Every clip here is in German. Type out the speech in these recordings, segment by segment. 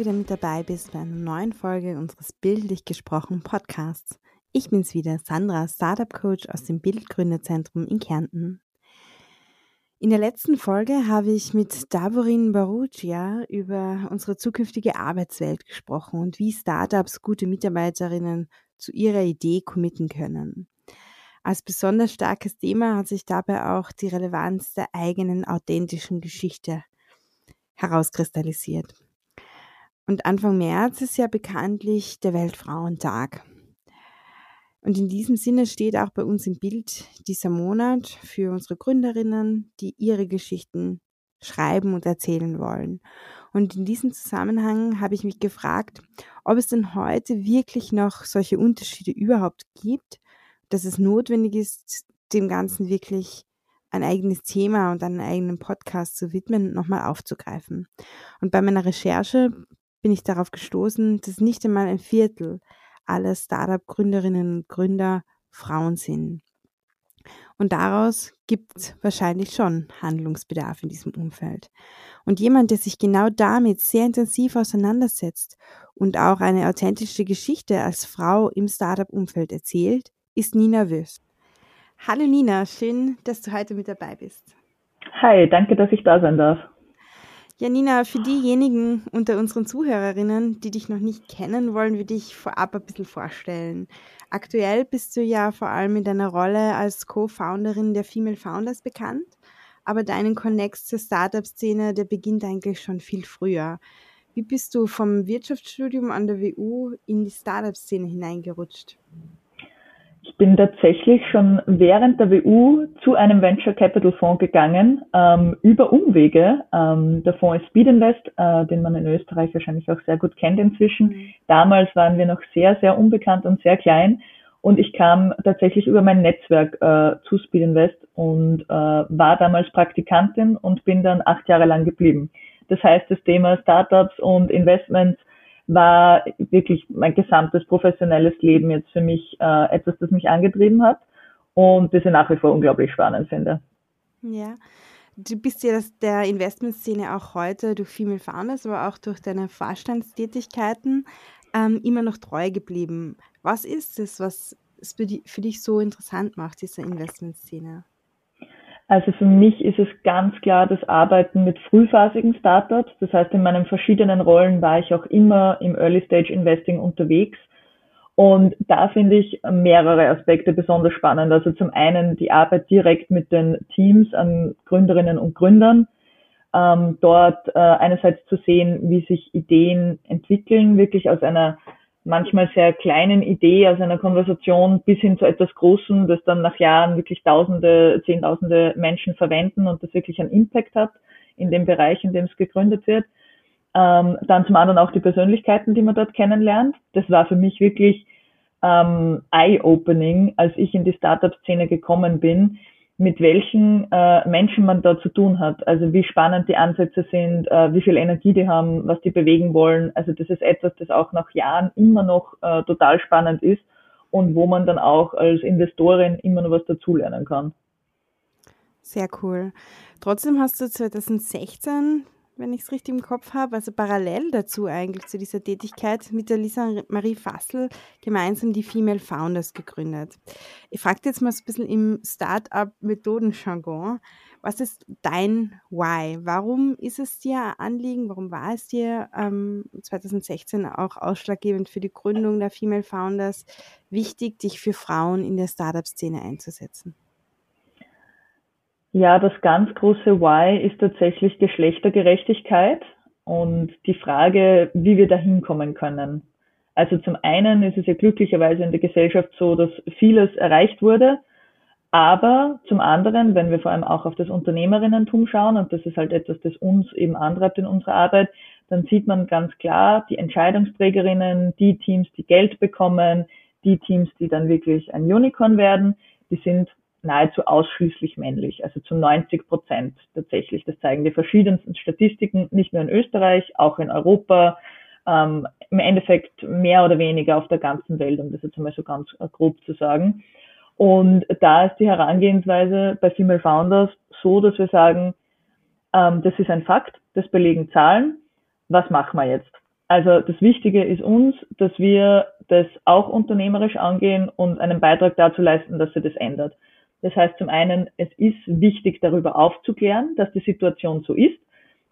wieder mit dabei bist bei einer neuen Folge unseres Bildlich gesprochen Podcasts. Ich bin's wieder, Sandra, Startup Coach aus dem Bildgründerzentrum in Kärnten. In der letzten Folge habe ich mit Davorin Barugia über unsere zukünftige Arbeitswelt gesprochen und wie Startups gute Mitarbeiterinnen zu ihrer Idee committen können. Als besonders starkes Thema hat sich dabei auch die Relevanz der eigenen authentischen Geschichte herauskristallisiert. Und Anfang März ist ja bekanntlich der Weltfrauentag. Und in diesem Sinne steht auch bei uns im Bild dieser Monat für unsere Gründerinnen, die ihre Geschichten schreiben und erzählen wollen. Und in diesem Zusammenhang habe ich mich gefragt, ob es denn heute wirklich noch solche Unterschiede überhaupt gibt, dass es notwendig ist, dem Ganzen wirklich ein eigenes Thema und einen eigenen Podcast zu widmen und nochmal aufzugreifen. Und bei meiner Recherche bin ich darauf gestoßen, dass nicht einmal ein Viertel aller Startup-Gründerinnen und Gründer Frauen sind. Und daraus gibt es wahrscheinlich schon Handlungsbedarf in diesem Umfeld. Und jemand, der sich genau damit sehr intensiv auseinandersetzt und auch eine authentische Geschichte als Frau im Startup-Umfeld erzählt, ist Nina Wüst. Hallo Nina, schön, dass du heute mit dabei bist. Hi, danke, dass ich da sein darf. Ja, Nina, für diejenigen unter unseren Zuhörerinnen, die dich noch nicht kennen, wollen wir dich vorab ein bisschen vorstellen. Aktuell bist du ja vor allem in deiner Rolle als Co-Founderin der Female Founders bekannt, aber deinen Connect zur Startup-Szene, der beginnt eigentlich schon viel früher. Wie bist du vom Wirtschaftsstudium an der WU in die Startup-Szene hineingerutscht? Ich bin tatsächlich schon während der WU zu einem Venture Capital Fonds gegangen, ähm, über Umwege. Ähm, der Fonds ist Speed Invest, äh, den man in Österreich wahrscheinlich auch sehr gut kennt inzwischen. Mhm. Damals waren wir noch sehr, sehr unbekannt und sehr klein. Und ich kam tatsächlich über mein Netzwerk äh, zu Speed Invest und äh, war damals Praktikantin und bin dann acht Jahre lang geblieben. Das heißt, das Thema Startups und Investments war wirklich mein gesamtes professionelles Leben jetzt für mich äh, etwas, das mich angetrieben hat und das ich nach wie vor unglaublich spannend finde. Ja. Du bist ja der Investmentszene auch heute durch Female Founders, aber auch durch deine Vorstandstätigkeiten ähm, immer noch treu geblieben. Was ist es, was es für, für dich so interessant macht, diese Investmentszene? Also für mich ist es ganz klar das Arbeiten mit frühphasigen Startups. Das heißt, in meinen verschiedenen Rollen war ich auch immer im Early Stage Investing unterwegs. Und da finde ich mehrere Aspekte besonders spannend. Also zum einen die Arbeit direkt mit den Teams an Gründerinnen und Gründern. Ähm, dort äh, einerseits zu sehen, wie sich Ideen entwickeln, wirklich aus einer manchmal sehr kleinen Idee aus einer Konversation bis hin zu etwas Großem, das dann nach Jahren wirklich Tausende, Zehntausende Menschen verwenden und das wirklich einen Impact hat in dem Bereich, in dem es gegründet wird. Ähm, dann zum anderen auch die Persönlichkeiten, die man dort kennenlernt. Das war für mich wirklich ähm, eye-opening, als ich in die Startup-Szene gekommen bin, mit welchen äh, Menschen man da zu tun hat. Also wie spannend die Ansätze sind, äh, wie viel Energie die haben, was die bewegen wollen. Also das ist etwas, das auch nach Jahren immer noch äh, total spannend ist und wo man dann auch als Investorin immer noch was dazulernen kann. Sehr cool. Trotzdem hast du 2016 wenn ich es richtig im Kopf habe, also parallel dazu eigentlich zu dieser Tätigkeit mit der Lisa Marie Fassel gemeinsam die Female Founders gegründet. Ich frage jetzt mal so ein bisschen im Startup-Methoden-Jargon, was ist dein Why? Warum ist es dir Anliegen, warum war es dir ähm, 2016 auch ausschlaggebend für die Gründung der Female Founders wichtig, dich für Frauen in der Startup-Szene einzusetzen? Ja, das ganz große Why ist tatsächlich Geschlechtergerechtigkeit und die Frage, wie wir da hinkommen können. Also zum einen ist es ja glücklicherweise in der Gesellschaft so, dass vieles erreicht wurde, aber zum anderen, wenn wir vor allem auch auf das Unternehmerinnentum schauen, und das ist halt etwas, das uns eben antreibt in unserer Arbeit, dann sieht man ganz klar, die Entscheidungsträgerinnen, die Teams, die Geld bekommen, die Teams, die dann wirklich ein Unicorn werden, die sind nahezu ausschließlich männlich, also zu 90 Prozent tatsächlich. Das zeigen die verschiedensten Statistiken, nicht nur in Österreich, auch in Europa, ähm, im Endeffekt mehr oder weniger auf der ganzen Welt, um das jetzt einmal so ganz grob zu sagen. Und da ist die Herangehensweise bei Female Founders so, dass wir sagen, ähm, das ist ein Fakt, das belegen Zahlen was machen wir jetzt? Also das Wichtige ist uns, dass wir das auch unternehmerisch angehen und einen Beitrag dazu leisten, dass sich das ändert. Das heißt zum einen, es ist wichtig, darüber aufzuklären, dass die Situation so ist,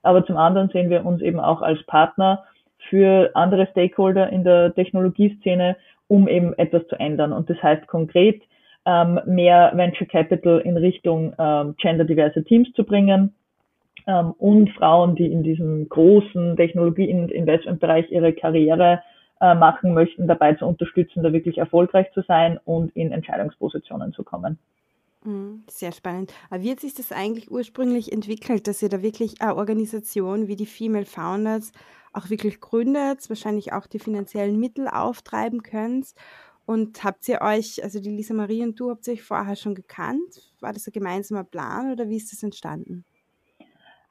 aber zum anderen sehen wir uns eben auch als Partner für andere Stakeholder in der Technologieszene, um eben etwas zu ändern. Und das heißt konkret, ähm, mehr Venture Capital in Richtung ähm, genderdiverse Teams zu bringen ähm, und Frauen, die in diesem großen Technologie- und Investmentbereich ihre Karriere äh, machen möchten, dabei zu unterstützen, da wirklich erfolgreich zu sein und in Entscheidungspositionen zu kommen. Mhm, sehr spannend. Wie hat sich das eigentlich ursprünglich entwickelt, dass ihr da wirklich eine Organisation wie die Female Founders auch wirklich gründet, wahrscheinlich auch die finanziellen Mittel auftreiben könnt? Und habt ihr euch, also die Lisa Marie und du, habt ihr euch vorher schon gekannt? War das ein gemeinsamer Plan oder wie ist das entstanden?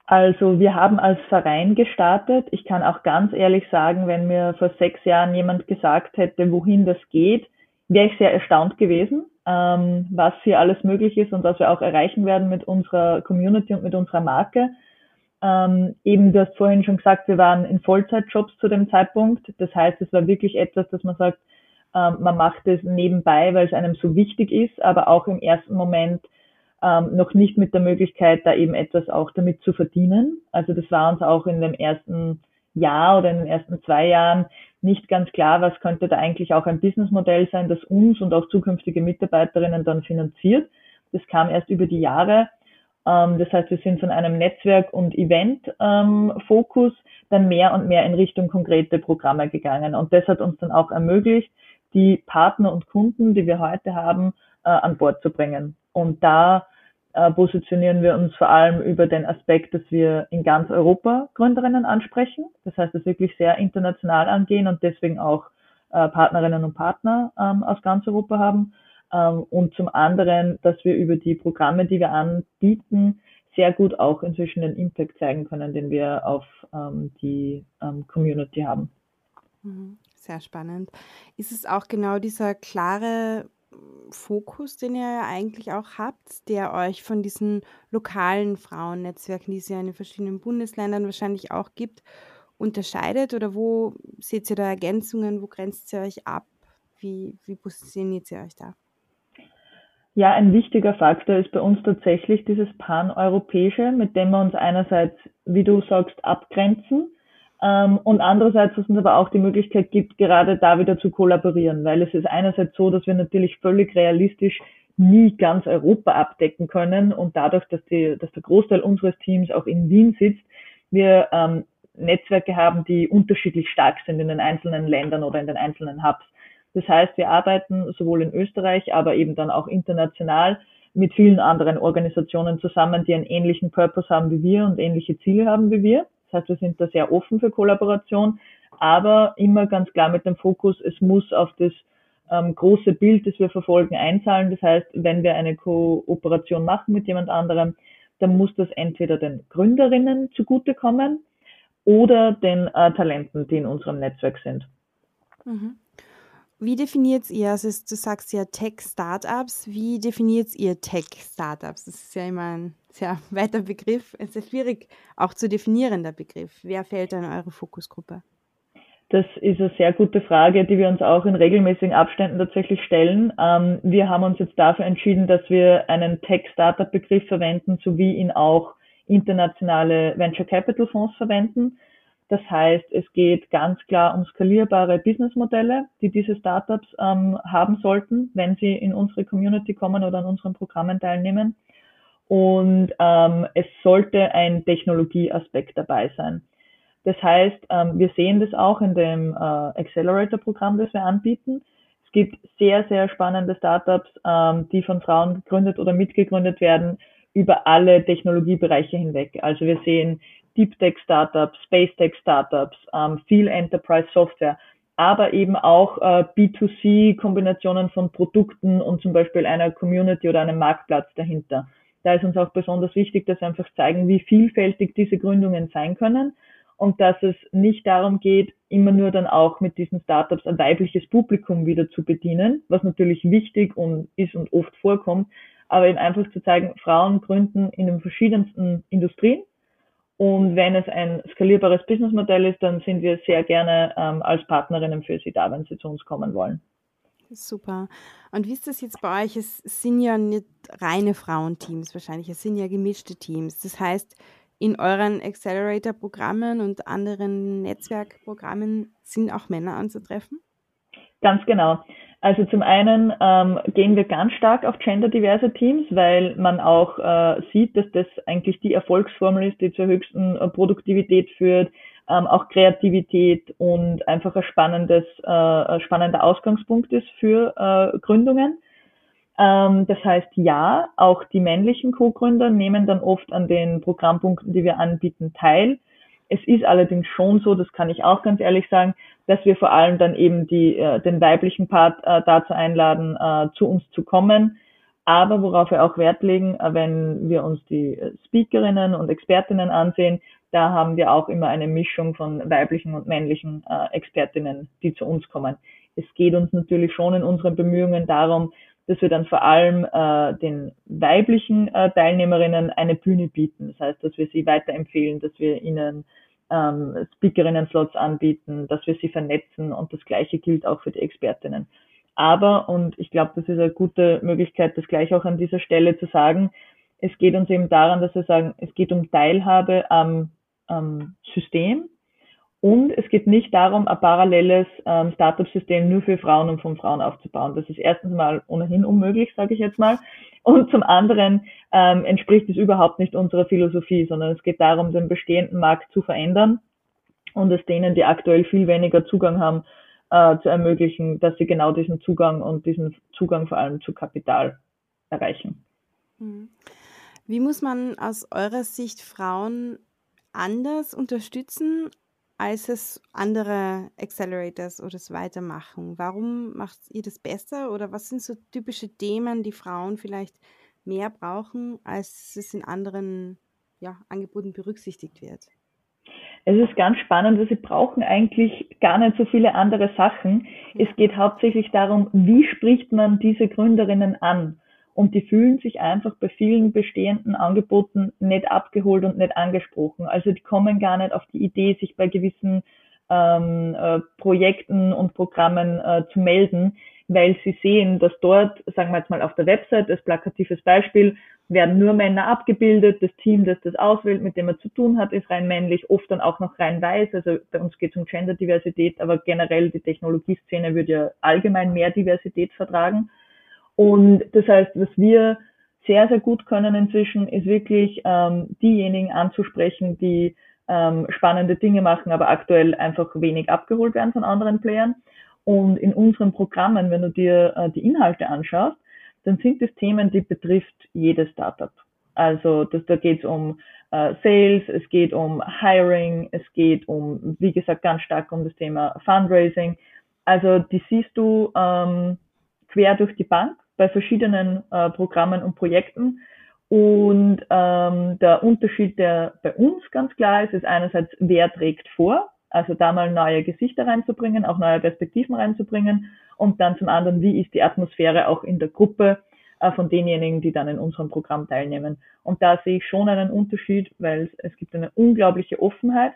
Also wir haben als Verein gestartet. Ich kann auch ganz ehrlich sagen, wenn mir vor sechs Jahren jemand gesagt hätte, wohin das geht, wäre ich sehr erstaunt gewesen, ähm, was hier alles möglich ist und was wir auch erreichen werden mit unserer Community und mit unserer Marke. Ähm, eben, du hast vorhin schon gesagt, wir waren in Vollzeitjobs zu dem Zeitpunkt. Das heißt, es war wirklich etwas, dass man sagt, ähm, man macht es nebenbei, weil es einem so wichtig ist, aber auch im ersten Moment ähm, noch nicht mit der Möglichkeit, da eben etwas auch damit zu verdienen. Also das war uns auch in dem ersten Jahr oder in den ersten zwei Jahren nicht ganz klar, was könnte da eigentlich auch ein Businessmodell sein, das uns und auch zukünftige Mitarbeiterinnen dann finanziert. Das kam erst über die Jahre. Ähm, das heißt, wir sind von einem Netzwerk- und Event-Fokus dann mehr und mehr in Richtung konkrete Programme gegangen. Und das hat uns dann auch ermöglicht, die Partner und Kunden, die wir heute haben, äh, an Bord zu bringen. Und da äh, positionieren wir uns vor allem über den Aspekt, dass wir in ganz Europa Gründerinnen ansprechen. Das heißt, es wirklich sehr international angehen und deswegen auch äh, Partnerinnen und Partner ähm, aus ganz Europa haben. Ähm, und zum anderen, dass wir über die Programme, die wir anbieten, sehr gut auch inzwischen den Impact zeigen können, den wir auf ähm, die ähm, Community haben. Mhm. Sehr spannend. Ist es auch genau dieser klare Fokus, den ihr ja eigentlich auch habt, der euch von diesen lokalen Frauennetzwerken, die es ja in den verschiedenen Bundesländern wahrscheinlich auch gibt, unterscheidet? Oder wo seht ihr da Ergänzungen? Wo grenzt ihr euch ab? Wie, wie positioniert ihr euch da? Ja, ein wichtiger Faktor ist bei uns tatsächlich dieses Pan-Europäische, mit dem wir uns einerseits, wie du sagst, abgrenzen und andererseits, dass es uns aber auch die Möglichkeit gibt, gerade da wieder zu kollaborieren, weil es ist einerseits so, dass wir natürlich völlig realistisch nie ganz Europa abdecken können und dadurch, dass, die, dass der Großteil unseres Teams auch in Wien sitzt, wir ähm, Netzwerke haben, die unterschiedlich stark sind in den einzelnen Ländern oder in den einzelnen Hubs. Das heißt, wir arbeiten sowohl in Österreich, aber eben dann auch international mit vielen anderen Organisationen zusammen, die einen ähnlichen Purpose haben wie wir und ähnliche Ziele haben wie wir. Das heißt, wir sind da sehr offen für Kollaboration, aber immer ganz klar mit dem Fokus, es muss auf das ähm, große Bild, das wir verfolgen, einzahlen. Das heißt, wenn wir eine Kooperation machen mit jemand anderem, dann muss das entweder den Gründerinnen zugutekommen oder den äh, Talenten, die in unserem Netzwerk sind. Mhm. Wie definiert ihr, also du sagst ja Tech-Startups, wie definiert ihr Tech-Startups? Das ist ja immer ein sehr weiter Begriff, ein sehr schwierig auch zu definierender Begriff. Wer fällt in eure Fokusgruppe? Das ist eine sehr gute Frage, die wir uns auch in regelmäßigen Abständen tatsächlich stellen. Ähm, wir haben uns jetzt dafür entschieden, dass wir einen Tech-Startup-Begriff verwenden, sowie ihn auch internationale Venture Capital Fonds verwenden. Das heißt, es geht ganz klar um skalierbare Businessmodelle, die diese Startups ähm, haben sollten, wenn sie in unsere Community kommen oder an unseren Programmen teilnehmen. Und ähm, es sollte ein Technologieaspekt dabei sein. Das heißt, ähm, wir sehen das auch in dem äh, Accelerator-Programm, das wir anbieten. Es gibt sehr, sehr spannende Startups, ähm, die von Frauen gegründet oder mitgegründet werden, über alle Technologiebereiche hinweg. Also wir sehen Deep Tech Startups, Space Tech Startups, ähm, viel Enterprise Software, aber eben auch äh, B2C Kombinationen von Produkten und zum Beispiel einer Community oder einem Marktplatz dahinter. Da ist uns auch besonders wichtig, dass wir einfach zeigen, wie vielfältig diese Gründungen sein können und dass es nicht darum geht, immer nur dann auch mit diesen Startups ein weibliches Publikum wieder zu bedienen, was natürlich wichtig und ist und oft vorkommt, aber eben einfach zu zeigen, Frauen gründen in den verschiedensten Industrien Und wenn es ein skalierbares Businessmodell ist, dann sind wir sehr gerne ähm, als Partnerinnen für Sie da, wenn Sie zu uns kommen wollen. Super. Und wie ist das jetzt bei euch? Es sind ja nicht reine Frauenteams wahrscheinlich, es sind ja gemischte Teams. Das heißt, in euren Accelerator-Programmen und anderen Netzwerkprogrammen sind auch Männer anzutreffen? Ganz genau. Also zum einen ähm, gehen wir ganz stark auf genderdiverse Teams, weil man auch äh, sieht, dass das eigentlich die Erfolgsformel ist, die zur höchsten äh, Produktivität führt, ähm, auch Kreativität und einfach ein spannendes, äh, spannender Ausgangspunkt ist für äh, Gründungen. Ähm, das heißt, ja, auch die männlichen Co-Gründer nehmen dann oft an den Programmpunkten, die wir anbieten, teil. Es ist allerdings schon so, das kann ich auch ganz ehrlich sagen, dass wir vor allem dann eben die, äh, den weiblichen Part äh, dazu einladen, äh, zu uns zu kommen. Aber worauf wir auch Wert legen, äh, wenn wir uns die äh, Speakerinnen und Expertinnen ansehen, da haben wir auch immer eine Mischung von weiblichen und männlichen äh, Expertinnen, die zu uns kommen. Es geht uns natürlich schon in unseren Bemühungen darum, dass wir dann vor allem äh, den weiblichen äh, Teilnehmerinnen eine Bühne bieten. Das heißt, dass wir sie weiterempfehlen, dass wir ihnen ähm, Speakerinnen-Slots anbieten, dass wir sie vernetzen und das Gleiche gilt auch für die Expertinnen. Aber, und ich glaube, das ist eine gute Möglichkeit, das gleich auch an dieser Stelle zu sagen, es geht uns eben daran, dass wir sagen, es geht um Teilhabe am, am System, und es geht nicht darum, ein paralleles ähm, Startup-System nur für Frauen und von Frauen aufzubauen. Das ist erstens mal ohnehin unmöglich, sage ich jetzt mal. Und zum anderen ähm, entspricht es überhaupt nicht unserer Philosophie, sondern es geht darum, den bestehenden Markt zu verändern und es denen, die aktuell viel weniger Zugang haben, äh, zu ermöglichen, dass sie genau diesen Zugang und diesen Zugang vor allem zu Kapital erreichen. Hm. Wie muss man aus eurer Sicht Frauen anders unterstützen als es andere Accelerators oder so weiter machen? Warum macht ihr das besser oder was sind so typische Themen, die Frauen vielleicht mehr brauchen, als es in anderen ja, Angeboten berücksichtigt wird? Es ist ganz spannend, weil sie brauchen eigentlich gar nicht so viele andere Sachen. Es geht hauptsächlich darum, wie spricht man diese Gründerinnen an? Und die fühlen sich einfach bei vielen bestehenden Angeboten nicht abgeholt und nicht angesprochen. Also die kommen gar nicht auf die Idee, sich bei gewissen ähm, äh, Projekten und Programmen äh, zu melden, weil sie sehen, dass dort, sagen wir jetzt mal auf der Website, als plakatives Beispiel, werden nur Männer abgebildet. Das Team, das das auswählt, mit dem er zu tun hat, ist rein männlich, oft dann auch noch rein weiß. Also bei uns geht es um Genderdiversität, aber generell die Technologieszene würde ja allgemein mehr Diversität vertragen. Und das heißt, was wir sehr, sehr gut können inzwischen, ist wirklich ähm, diejenigen anzusprechen, die ähm, spannende Dinge machen, aber aktuell einfach wenig abgeholt werden von anderen Playern. Und in unseren Programmen, wenn du dir äh, die Inhalte anschaust, dann sind das Themen, die betrifft jedes Startup. Also das, da geht es um äh, Sales, es geht um Hiring, es geht um, wie gesagt, ganz stark um das Thema Fundraising. Also die siehst du ähm, quer durch die Bank bei verschiedenen äh, Programmen und Projekten. Und ähm, der Unterschied, der bei uns ganz klar ist, ist einerseits, wer trägt vor, also da mal neue Gesichter reinzubringen, auch neue Perspektiven reinzubringen und dann zum anderen, wie ist die Atmosphäre auch in der Gruppe äh, von denjenigen, die dann in unserem Programm teilnehmen. Und da sehe ich schon einen Unterschied, weil es gibt eine unglaubliche Offenheit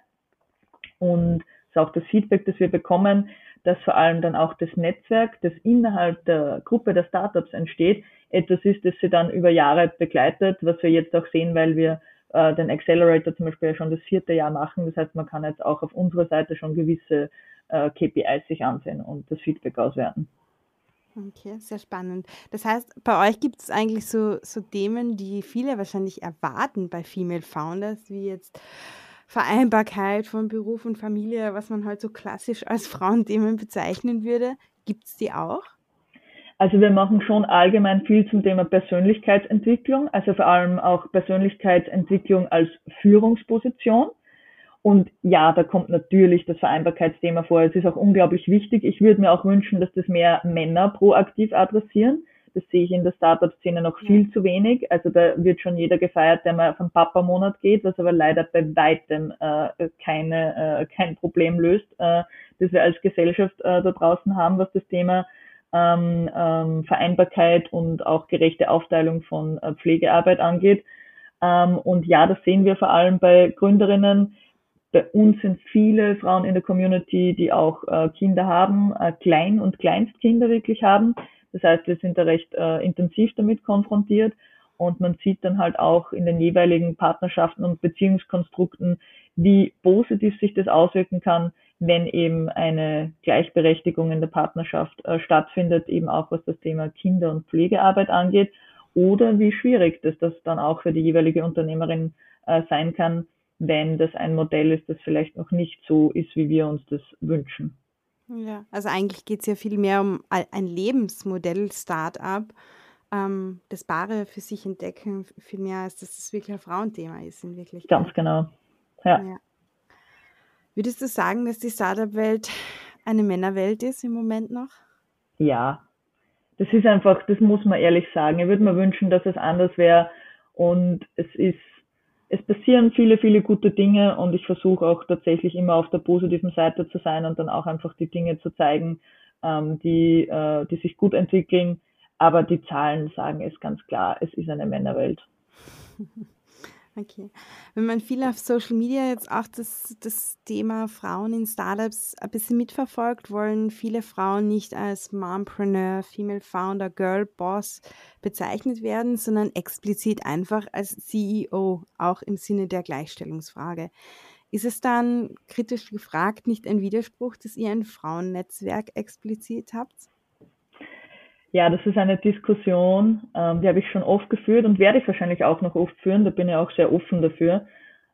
und ist auch das Feedback, das wir bekommen, dass vor allem dann auch das Netzwerk, das innerhalb der Gruppe der Startups entsteht, etwas ist, das sie dann über Jahre begleitet, was wir jetzt auch sehen, weil wir äh, den Accelerator zum Beispiel ja schon das vierte Jahr machen. Das heißt, man kann jetzt auch auf unserer Seite schon gewisse äh, KPIs sich ansehen und das Feedback auswerten. Okay, sehr spannend. Das heißt, bei euch gibt es eigentlich so, so Themen, die viele wahrscheinlich erwarten bei Female Founders, wie jetzt Vereinbarkeit von Beruf und Familie, was man halt so klassisch als Frauenthemen bezeichnen würde. Gibt es die auch? Also wir machen schon allgemein viel zum Thema Persönlichkeitsentwicklung, also vor allem auch Persönlichkeitsentwicklung als Führungsposition. Und ja, da kommt natürlich das Vereinbarkeitsthema vor. Es ist auch unglaublich wichtig. Ich würde mir auch wünschen, dass das mehr Männer proaktiv adressieren. Das sehe ich in der Startup-Szene noch viel ja. zu wenig. Also da wird schon jeder gefeiert, der mal vom Papa-Monat geht, was aber leider bei weitem äh, keine, äh, kein Problem löst, äh, das wir als Gesellschaft äh, da draußen haben, was das Thema ähm, ähm, Vereinbarkeit und auch gerechte Aufteilung von äh, Pflegearbeit angeht. Ähm, und ja, das sehen wir vor allem bei Gründerinnen. Bei uns sind viele Frauen in der Community, die auch äh, Kinder haben, äh, Klein- und Kleinstkinder wirklich haben. Das heißt, wir sind da recht äh, intensiv damit konfrontiert und man sieht dann halt auch in den jeweiligen Partnerschaften und Beziehungskonstrukten, wie positiv sich das auswirken kann, wenn eben eine Gleichberechtigung in der Partnerschaft äh, stattfindet, eben auch was das Thema Kinder- und Pflegearbeit angeht, oder wie schwierig das, das dann auch für die jeweilige Unternehmerin äh, sein kann, wenn das ein Modell ist, das vielleicht noch nicht so ist, wie wir uns das wünschen. Ja, also eigentlich geht es ja viel mehr um ein Lebensmodell Startup, ähm, das Paare für sich entdecken, viel mehr als dass es wirklich ein Frauenthema ist in Wirklichkeit. Ganz genau. Ja. ja. Würdest du sagen, dass die Startup-Welt eine Männerwelt ist im Moment noch? Ja, das ist einfach, das muss man ehrlich sagen. Ich würde mir wünschen, dass es anders wäre. Und es ist, es passieren viele, viele gute Dinge und ich versuche auch tatsächlich immer auf der positiven Seite zu sein und dann auch einfach die Dinge zu zeigen, ähm, die, äh, die sich gut entwickeln. Aber die Zahlen sagen es ganz klar, es ist eine Männerwelt. Okay. Wenn man viel auf Social Media jetzt auch das, das Thema Frauen in Startups ein bisschen mitverfolgt, wollen viele Frauen nicht als Mompreneur, Female Founder, Girl Boss bezeichnet werden, sondern explizit einfach als CEO, auch im Sinne der Gleichstellungsfrage. Ist es dann kritisch gefragt nicht ein Widerspruch, dass ihr ein Frauennetzwerk explizit habt? Ja, das ist eine Diskussion, ähm, die habe ich schon oft geführt und werde ich wahrscheinlich auch noch oft führen. Da bin ich auch sehr offen dafür.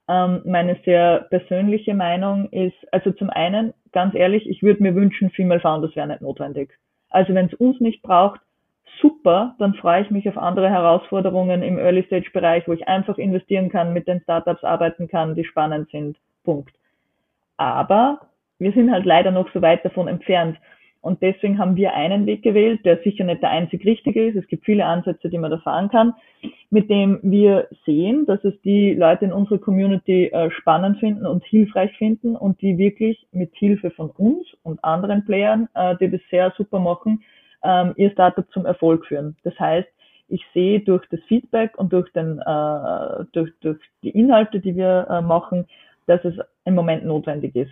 Ähm, meine sehr persönliche Meinung ist, also zum einen, ganz ehrlich, ich würde mir wünschen, Female Founders wäre nicht notwendig. Also wenn es uns nicht braucht, super, dann freue ich mich auf andere Herausforderungen im Early Stage Bereich, wo ich einfach investieren kann, mit den Startups arbeiten kann, die spannend sind. Punkt. Aber wir sind halt leider noch so weit davon entfernt. Und deswegen haben wir einen Weg gewählt, der sicher nicht der einzig richtige ist. Es gibt viele Ansätze, die man da fahren kann, mit dem wir sehen, dass es die Leute in unserer Community äh, spannend finden und hilfreich finden und die wirklich mit Hilfe von uns und anderen Playern, äh, die das sehr super machen, ähm, ihr Startup zum Erfolg führen. Das heißt, ich sehe durch das Feedback und durch, den, äh, durch, durch die Inhalte, die wir machen, dass es im Moment notwendig ist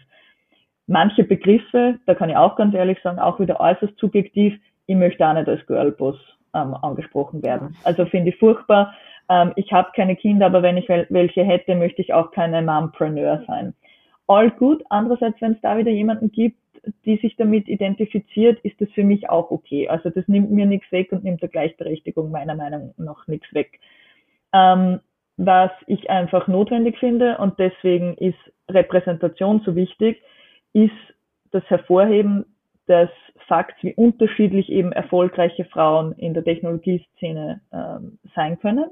manche Begriffe, da kann ich auch ganz ehrlich sagen, auch wieder äußerst subjektiv, ich möchte auch nicht als Girlboss ähm, angesprochen werden. Also finde ich furchtbar. Ähm, ich habe keine Kinder, aber wenn ich welche hätte, möchte ich auch keine Mompreneur sein. All gut. Andererseits, wenn es da wieder jemanden gibt, die sich damit identifiziert, ist das für mich auch okay. Also das nimmt mir nichts weg und nimmt der Gleichberechtigung meiner Meinung nach nichts weg. Ähm, was ich einfach notwendig finde und deswegen ist Repräsentation so wichtig, ist das Hervorheben des Fakts, wie unterschiedlich eben erfolgreiche Frauen in der Technologieszene ähm, sein können.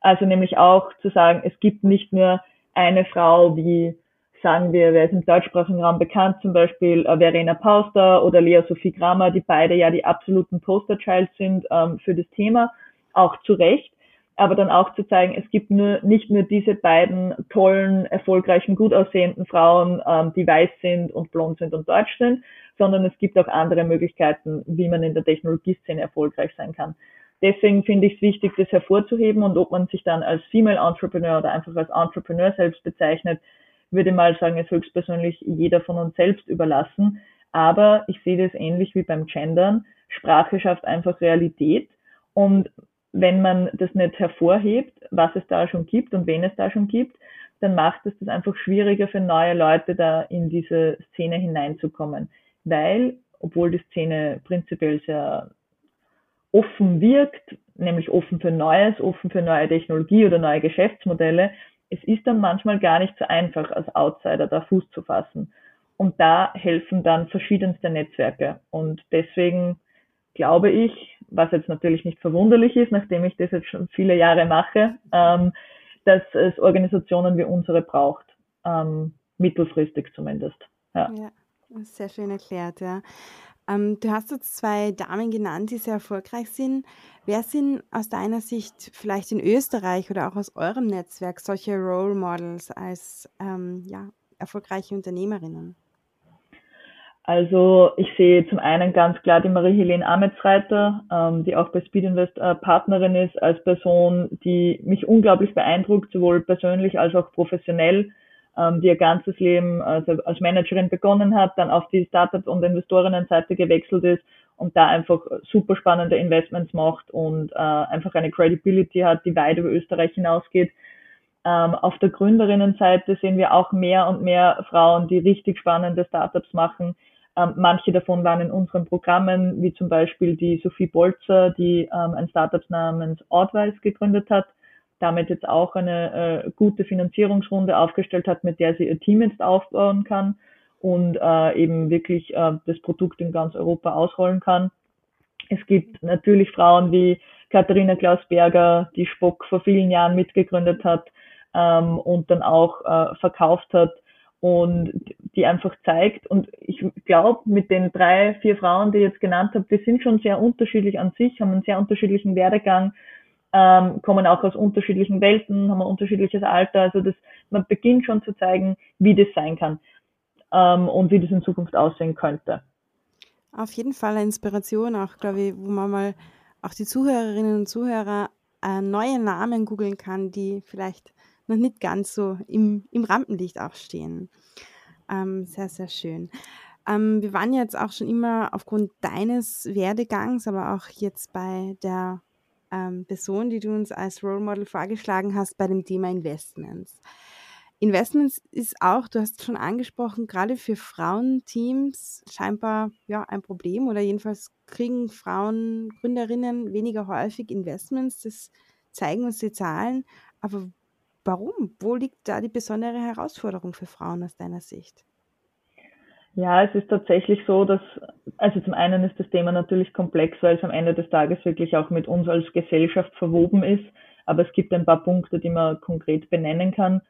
Also nämlich auch zu sagen, es gibt nicht nur eine Frau, wie sagen wir, wer ist im deutschsprachigen Raum bekannt, zum Beispiel äh, Verena Pauster oder Lea Sophie Grammer, die beide ja die absoluten Posterchild sind ähm, für das Thema, auch zu Recht aber dann auch zu zeigen, es gibt nur nicht nur diese beiden tollen, erfolgreichen, gut aussehenden Frauen, ähm, die weiß sind und blond sind und deutsch sind, sondern es gibt auch andere Möglichkeiten, wie man in der Technologieszene erfolgreich sein kann. Deswegen finde ich es wichtig, das hervorzuheben und ob man sich dann als Female Entrepreneur oder einfach als Entrepreneur selbst bezeichnet, würde mal sagen, ist höchstpersönlich jeder von uns selbst überlassen. Aber ich sehe das ähnlich wie beim Gendern. Sprache schafft einfach Realität und wenn man das nicht hervorhebt, was es da schon gibt und wen es da schon gibt, dann macht es das einfach schwieriger für neue Leute da in diese Szene hineinzukommen. Weil, obwohl die Szene prinzipiell sehr offen wirkt, nämlich offen für Neues, offen für neue Technologie oder neue Geschäftsmodelle, es ist dann manchmal gar nicht so einfach, als Outsider da Fuß zu fassen. Und da helfen dann verschiedenste Netzwerke. Und deswegen glaube ich, was jetzt natürlich nicht verwunderlich ist, nachdem ich das jetzt schon viele Jahre mache, ähm, dass es Organisationen wie unsere braucht, ähm, mittelfristig zumindest. Ja. ja, sehr schön erklärt, ja. Ähm, du hast jetzt zwei Damen genannt, die sehr erfolgreich sind. Wer sind aus deiner Sicht vielleicht in Österreich oder auch aus eurem Netzwerk solche Role Models als ähm, ja, erfolgreiche Unternehmerinnen? Also ich sehe zum einen ganz klar die Marie-Helene Ametsreiter, ähm, die auch bei Speed Invest äh, Partnerin ist, als Person, die mich unglaublich beeindruckt, sowohl persönlich als auch professionell, ähm, die ihr ganzes Leben also als Managerin begonnen hat, dann auf die Startup- und Investorinnenseite gewechselt ist und da einfach super spannende Investments macht und äh, einfach eine Credibility hat, die weit über Österreich hinausgeht. Ähm, auf der Gründerinnenseite sehen wir auch mehr und mehr Frauen, die richtig spannende Startups machen, ähm, manche davon waren in unseren Programmen, wie zum Beispiel die Sophie Bolzer, die ähm, ein Startup namens Outwise gegründet hat, damit jetzt auch eine äh, gute Finanzierungsrunde aufgestellt hat, mit der sie ihr Team jetzt aufbauen kann und äh, eben wirklich äh, das Produkt in ganz Europa ausrollen kann. Es gibt natürlich Frauen wie Katharina Klausberger, die Spock vor vielen Jahren mitgegründet hat ähm, und dann auch äh, verkauft hat und die einfach zeigt. Und ich glaube, mit den drei, vier Frauen, die ich jetzt genannt habe, die sind schon sehr unterschiedlich an sich, haben einen sehr unterschiedlichen Werdegang, ähm, kommen auch aus unterschiedlichen Welten, haben ein unterschiedliches Alter. Also das, man beginnt schon zu zeigen, wie das sein kann ähm, und wie das in Zukunft aussehen könnte. Auf jeden Fall eine Inspiration, auch glaube ich, wo man mal auch die Zuhörerinnen und Zuhörer äh, neue Namen googeln kann, die vielleicht noch nicht ganz so im, im Rampenlicht auch stehen. Ähm, sehr, sehr schön. Ähm, wir waren jetzt auch schon immer aufgrund deines Werdegangs, aber auch jetzt bei der ähm, Person, die du uns als Role Model vorgeschlagen hast, bei dem Thema Investments. Investments ist auch, du hast schon angesprochen, gerade für Frauenteams scheinbar ja ein Problem oder jedenfalls kriegen Frauen, Gründerinnen weniger häufig Investments. Das zeigen uns die Zahlen. Aber Warum? Wo liegt da die besondere Herausforderung für Frauen aus deiner Sicht? Ja, es ist tatsächlich so, dass, also zum einen ist das Thema natürlich komplex, weil es am Ende des Tages wirklich auch mit uns als Gesellschaft verwoben ist. Aber es gibt ein paar Punkte, die man konkret benennen kann.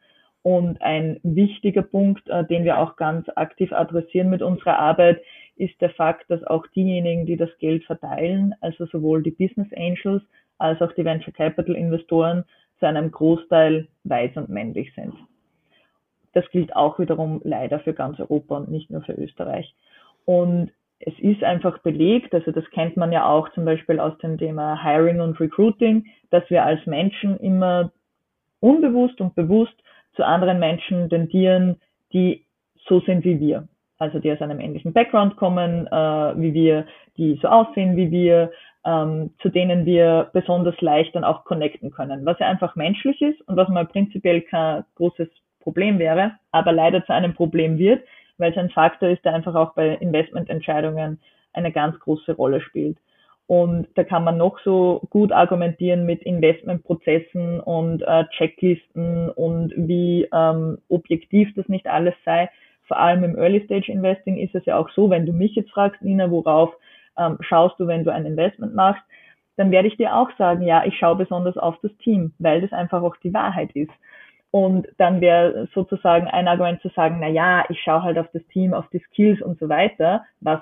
Und ein wichtiger Punkt, äh, den wir auch ganz aktiv adressieren mit unserer Arbeit, ist der Fakt, dass auch diejenigen, die das Geld verteilen, also sowohl die Business Angels als auch die Venture Capital Investoren, zu einem Großteil weiß und männlich sind. Das gilt auch wiederum leider für ganz Europa und nicht nur für Österreich. Und es ist einfach belegt, also das kennt man ja auch zum Beispiel aus dem Thema Hiring und Recruiting, dass wir als Menschen immer unbewusst und bewusst zu anderen Menschen tendieren, die so sind wie wir. Also die aus einem ähnlichen Background kommen, äh, wie wir, die so aussehen wie wir, ähm, zu denen wir besonders leicht dann auch connecten können, was ja einfach menschlich ist und was mal prinzipiell kein großes Problem wäre, aber leider zu einem Problem wird, weil es ein Faktor ist, der einfach auch bei Investmententscheidungen eine ganz große Rolle spielt. Und da kann man noch so gut argumentieren mit Investmentprozessen und äh, Checklisten und wie ähm, objektiv das nicht alles sei. Vor allem im Early Stage Investing ist es ja auch so, wenn du mich jetzt fragst, Nina, worauf ähm, schaust du, wenn du ein Investment machst, dann werde ich dir auch sagen, ja, ich schaue besonders auf das Team, weil das einfach auch die Wahrheit ist. Und dann wäre sozusagen ein Argument zu sagen, na ja, ich schaue halt auf das Team, auf die Skills und so weiter, was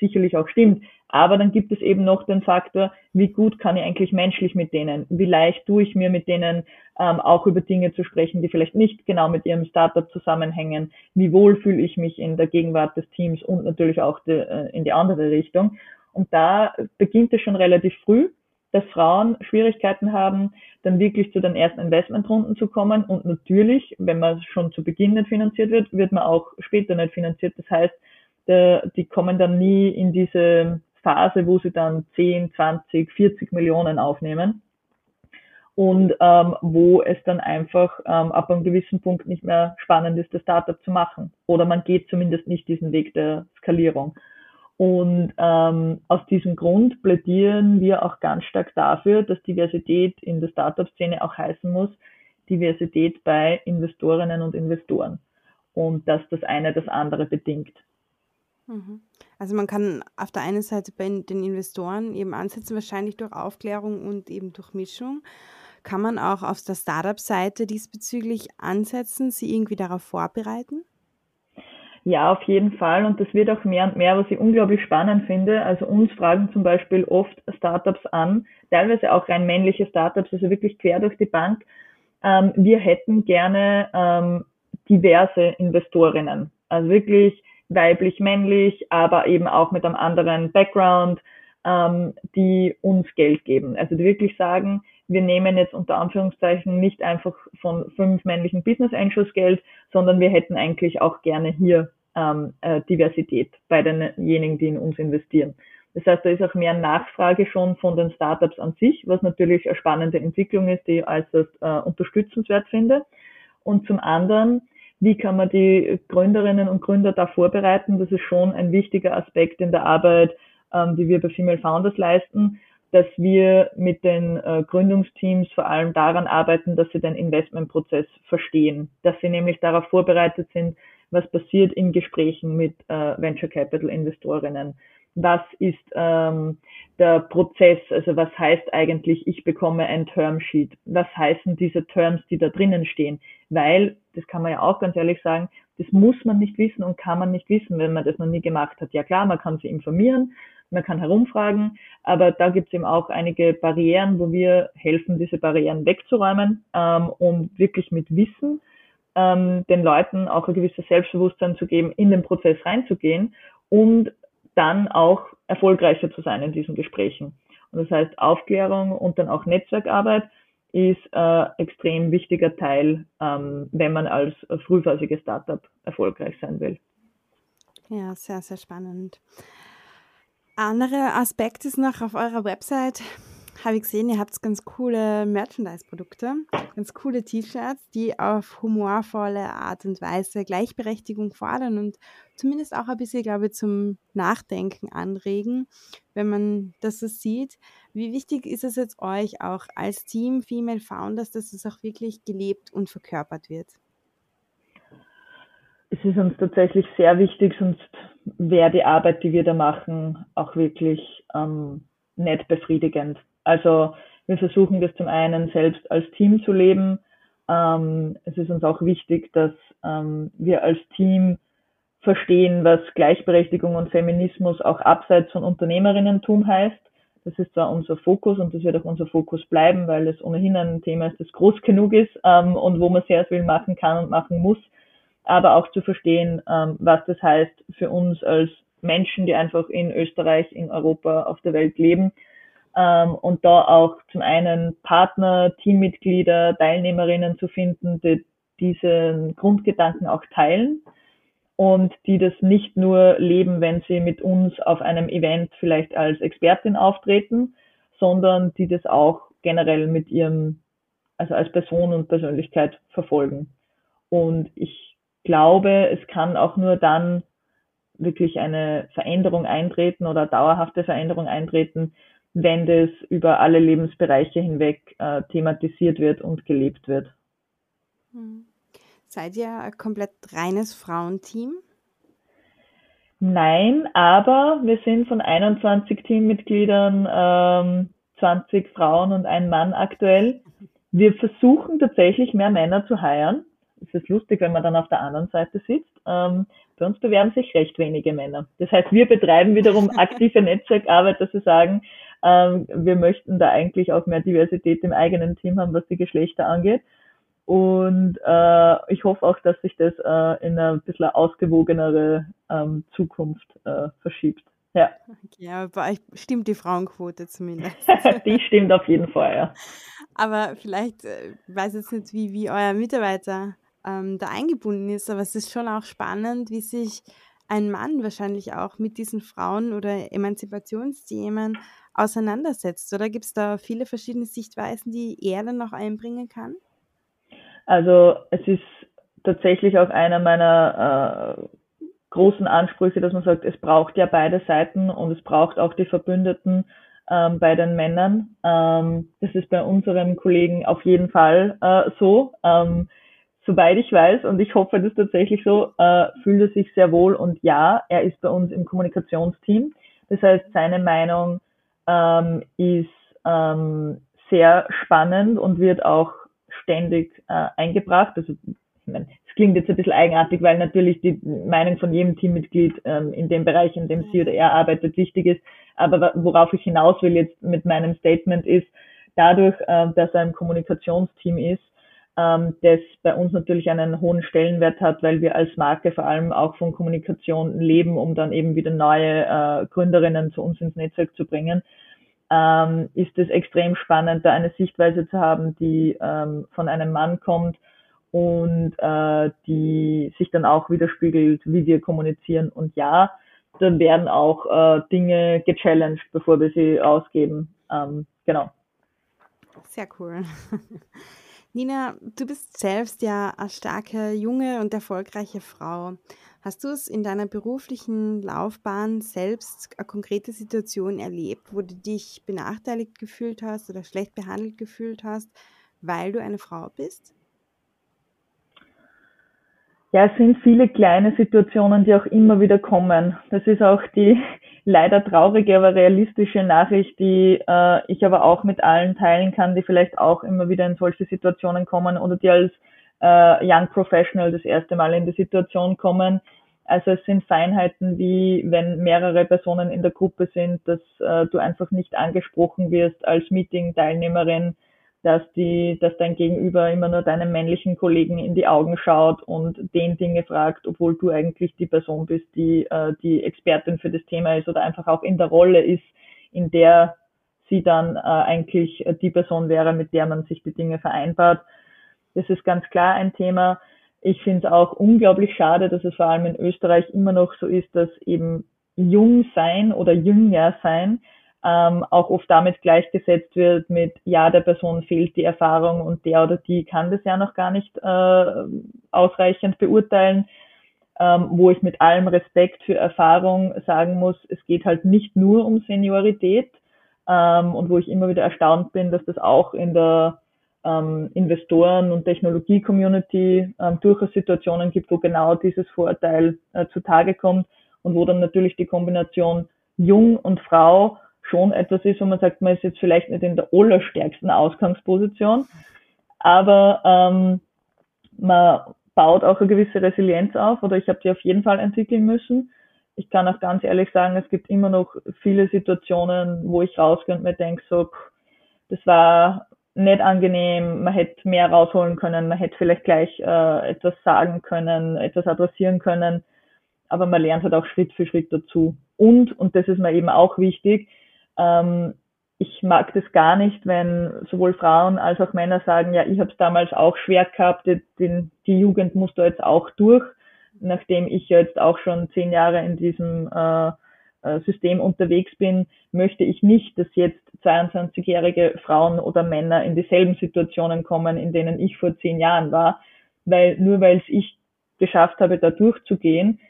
sicherlich auch stimmt. Aber dann gibt es eben noch den Faktor, wie gut kann ich eigentlich menschlich mit denen? Wie leicht tue ich mir mit denen ähm, auch über Dinge zu sprechen, die vielleicht nicht genau mit ihrem Startup zusammenhängen? Wie wohl fühle ich mich in der Gegenwart des Teams und natürlich auch de, äh, in die andere Richtung? Und da beginnt es schon relativ früh, dass Frauen Schwierigkeiten haben, dann wirklich zu den ersten Investmentrunden zu kommen. Und natürlich, wenn man schon zu Beginn nicht finanziert wird, wird man auch später nicht finanziert. Das heißt, die kommen dann nie in diese Phase, wo sie dann 10, 20, 40 Millionen aufnehmen und ähm, wo es dann einfach ähm, ab einem gewissen Punkt nicht mehr spannend ist, das Startup zu machen. Oder man geht zumindest nicht diesen Weg der Skalierung. Und ähm, aus diesem Grund plädieren wir auch ganz stark dafür, dass Diversität in der Startup-Szene auch heißen muss, Diversität bei Investorinnen und Investoren. Und dass das eine das andere bedingt. Mhm. Also man kann auf der einen Seite bei den Investoren eben ansetzen, wahrscheinlich durch Aufklärung und eben durch Mischung. Kann man auch auf der Startup-Seite diesbezüglich ansetzen, sie irgendwie darauf vorbereiten? Ja, auf jeden Fall. Und das wird auch mehr und mehr, was ich unglaublich spannend finde. Also uns fragen zum Beispiel oft Startups an, teilweise auch rein männliche Startups, also wirklich quer durch die Bank. Ähm, wir hätten gerne ähm, diverse Investorinnen. Also wirklich weiblich, männlich, aber eben auch mit einem anderen Background, ähm, die uns Geld geben. Also die wirklich sagen, wir nehmen jetzt unter Anführungszeichen nicht einfach von fünf männlichen Business Angels Geld, sondern wir hätten eigentlich auch gerne hier ähm, äh, Diversität bei denjenigen, die in uns investieren. Das heißt, da ist auch mehr Nachfrage schon von den Startups an sich, was natürlich eine spannende Entwicklung ist, die ich äußerst äh, unterstützenswert finde. Und zum anderen, wie kann man die Gründerinnen und Gründer da vorbereiten? Das ist schon ein wichtiger Aspekt in der Arbeit, ähm, die wir bei Female Founders leisten, dass wir mit den äh, Gründungsteams vor allem daran arbeiten, dass sie den Investmentprozess verstehen, dass sie nämlich darauf vorbereitet sind, was passiert in Gesprächen mit äh, Venture Capital Investorinnen. Was ist ähm, der Prozess? Also was heißt eigentlich, ich bekomme ein Termsheet? Was heißen diese Terms, die da drinnen stehen? Weil, das kann man ja auch ganz ehrlich sagen, das muss man nicht wissen und kann man nicht wissen, wenn man das noch nie gemacht hat. Ja klar, man kann sich informieren, man kann herumfragen, aber da gibt es eben auch einige Barrieren, wo wir helfen, diese Barrieren wegzuräumen ähm, und wirklich mit Wissen ähm, den Leuten auch ein gewisses Selbstbewusstsein zu geben, in den Prozess reinzugehen und dann auch erfolgreicher zu sein in diesen Gesprächen. Und das heißt, Aufklärung und dann auch Netzwerkarbeit ist äh, extrem wichtiger Teil, ähm, wenn man als frühphasiges Startup erfolgreich sein will. Ja, sehr, sehr spannend. Andere Aspekt ist noch auf eurer Website habe ich gesehen, ihr habt ganz coole Merchandise-Produkte, ganz coole T-Shirts, die auf humorvolle Art und Weise Gleichberechtigung fordern und zumindest auch ein bisschen, glaube ich, zum Nachdenken anregen, wenn man das so sieht. Wie wichtig ist es jetzt euch auch als Team Female Founders, dass es auch wirklich gelebt und verkörpert wird? Es ist uns tatsächlich sehr wichtig, sonst wäre die Arbeit, die wir da machen, auch wirklich ähm, nicht befriedigend. Also wir versuchen das zum einen selbst als Team zu leben. Ähm, es ist uns auch wichtig, dass ähm, wir als Team verstehen, was Gleichberechtigung und Feminismus auch abseits von Unternehmerinnentum heißt. Das ist zwar unser Fokus und das wird auch unser Fokus bleiben, weil es ohnehin ein Thema ist, das groß genug ist ähm, und wo man sehr viel machen kann und machen muss. Aber auch zu verstehen, ähm, was das heißt für uns als Menschen, die einfach in Österreich, in Europa, auf der Welt leben ähm, und da auch zum einen Partner, Teammitglieder, Teilnehmerinnen zu finden, die diesen Grundgedanken auch teilen und die das nicht nur leben, wenn sie mit uns auf einem Event vielleicht als Expertin auftreten, sondern die das auch generell mit ihrem, also als Person und Persönlichkeit verfolgen. Und ich glaube, es kann auch nur dann wirklich eine Veränderung eintreten oder dauerhafte Veränderung eintreten, wenn das über alle Lebensbereiche hinweg äh, thematisiert wird und gelebt wird. Hm. Seid ihr ein komplett reines Frauenteam? Nein, aber wir sind von 21 Teammitgliedern ähm, 20 Frauen und ein Mann aktuell. Wir versuchen tatsächlich mehr Männer zu heiren. Es ist lustig, wenn man dann auf der anderen Seite sitzt. Ähm, bei uns bewerben sich recht wenige Männer. Das heißt, wir betreiben wiederum aktive Netzwerkarbeit, dass wir sagen, ähm, wir möchten da eigentlich auch mehr Diversität im eigenen Team haben, was die Geschlechter angeht. Und äh, ich hoffe auch, dass sich das äh, in eine bisschen ausgewogenere ähm, Zukunft äh, verschiebt. Ja. Ja, bei euch stimmt die Frauenquote zumindest. die stimmt auf jeden Fall, ja. Aber vielleicht, äh, ich weiß jetzt nicht, wie, wie euer Mitarbeiter ähm, da eingebunden ist, aber es ist schon auch spannend, wie sich ein Mann wahrscheinlich auch mit diesen Frauen- oder Emanzipationsthemen auseinandersetzt? Oder gibt es da viele verschiedene Sichtweisen, die er dann noch einbringen kann? Also es ist tatsächlich auch einer meiner äh, großen Ansprüche, dass man sagt, es braucht ja beide Seiten und es braucht auch die Verbündeten ähm, bei den Männern. Ähm, das ist bei unserem Kollegen auf jeden Fall äh, so. Ähm, soweit ich weiß, und ich hoffe, das ist tatsächlich so, äh, fühlt er sich sehr wohl und ja, er ist bei uns im Kommunikationsteam. Das heißt, seine Meinung ähm, ist ähm, sehr spannend und wird auch ständig äh, eingebracht. Also ich meine, es klingt jetzt ein bisschen eigenartig, weil natürlich die Meinung von jedem Teammitglied ähm, in dem Bereich, in dem sie oder er arbeitet, wichtig ist. Aber worauf ich hinaus will jetzt mit meinem Statement ist, dadurch, äh, dass er im Kommunikationsteam ist, ähm, das bei uns natürlich einen hohen Stellenwert hat, weil wir als Marke vor allem auch von Kommunikation leben, um dann eben wieder neue äh, Gründerinnen zu uns ins Netzwerk zu bringen, ähm, ist es extrem spannend, da eine Sichtweise zu haben, die ähm, von einem Mann kommt und äh, die sich dann auch widerspiegelt, wie wir kommunizieren. Und ja, dann werden auch äh, Dinge gechallenged, bevor wir sie ausgeben. Ähm, genau. Sehr cool. Nina, du bist selbst ja eine starke, junge und erfolgreiche Frau. Hast du es in deiner beruflichen Laufbahn selbst eine konkrete Situation erlebt, wo du dich benachteiligt gefühlt hast oder schlecht behandelt gefühlt hast, weil du eine Frau bist? Ja, es sind viele kleine Situationen, die auch immer wieder kommen. Das ist auch die leider traurige, aber realistische Nachricht, die äh, ich aber auch mit allen teilen kann, die vielleicht auch immer wieder in solche Situationen kommen oder die als äh, Young Professional das erste Mal in die Situation kommen. Also es sind Feinheiten wie, wenn mehrere Personen in der Gruppe sind, dass äh, du einfach nicht angesprochen wirst als Meeting-Teilnehmerin, dass die, dass dein Gegenüber immer nur deinem männlichen Kollegen in die Augen schaut und den Dinge fragt, obwohl du eigentlich die Person bist, die äh, die Expertin für das Thema ist oder einfach auch in der Rolle ist, in der sie dann äh, eigentlich die Person wäre, mit der man sich die Dinge vereinbart. Das ist ganz klar ein Thema. Ich finde es auch unglaublich schade, dass es vor allem in Österreich immer noch so ist, dass eben jung sein oder jünger sein ähm, auch oft damit gleichgesetzt wird mit, ja, der Person fehlt die Erfahrung und der oder die kann das ja noch gar nicht äh, ausreichend beurteilen, ähm, wo ich mit allem Respekt für Erfahrung sagen muss, es geht halt nicht nur um Seniorität ähm, und wo ich immer wieder erstaunt bin, dass das auch in der ähm, Investoren- und Technologie-Community ähm, durchaus Situationen gibt, wo genau dieses Vorurteil äh, zutage kommt und wo dann natürlich die Kombination Jung und Frau schon etwas ist, wo man sagt, man ist jetzt vielleicht nicht in der allerstärksten Ausgangsposition, aber ähm, man baut auch eine gewisse Resilienz auf oder ich habe die auf jeden Fall entwickeln müssen. Ich kann auch ganz ehrlich sagen, es gibt immer noch viele Situationen, wo ich rausgehe und mir denke, so, das war nicht angenehm, man hätte mehr rausholen können, man hätte vielleicht gleich äh, etwas sagen können, etwas adressieren können, aber man lernt halt auch Schritt für Schritt dazu. Und, und das ist mir eben auch wichtig, ähm, ich mag das gar nicht, wenn sowohl Frauen als auch Männer sagen, ja, ich habe es damals auch schwer gehabt, die, die Jugend musst du jetzt auch durch, nachdem ich jetzt auch schon zehn Jahre in diesem äh, äh System unterwegs bin, möchte ich nicht, dass jetzt 22-jährige Frauen oder Männer in dieselben Situationen kommen, in denen ich vor zehn Jahren war, weil nur weil es ich geschafft habe, da durchzugehen,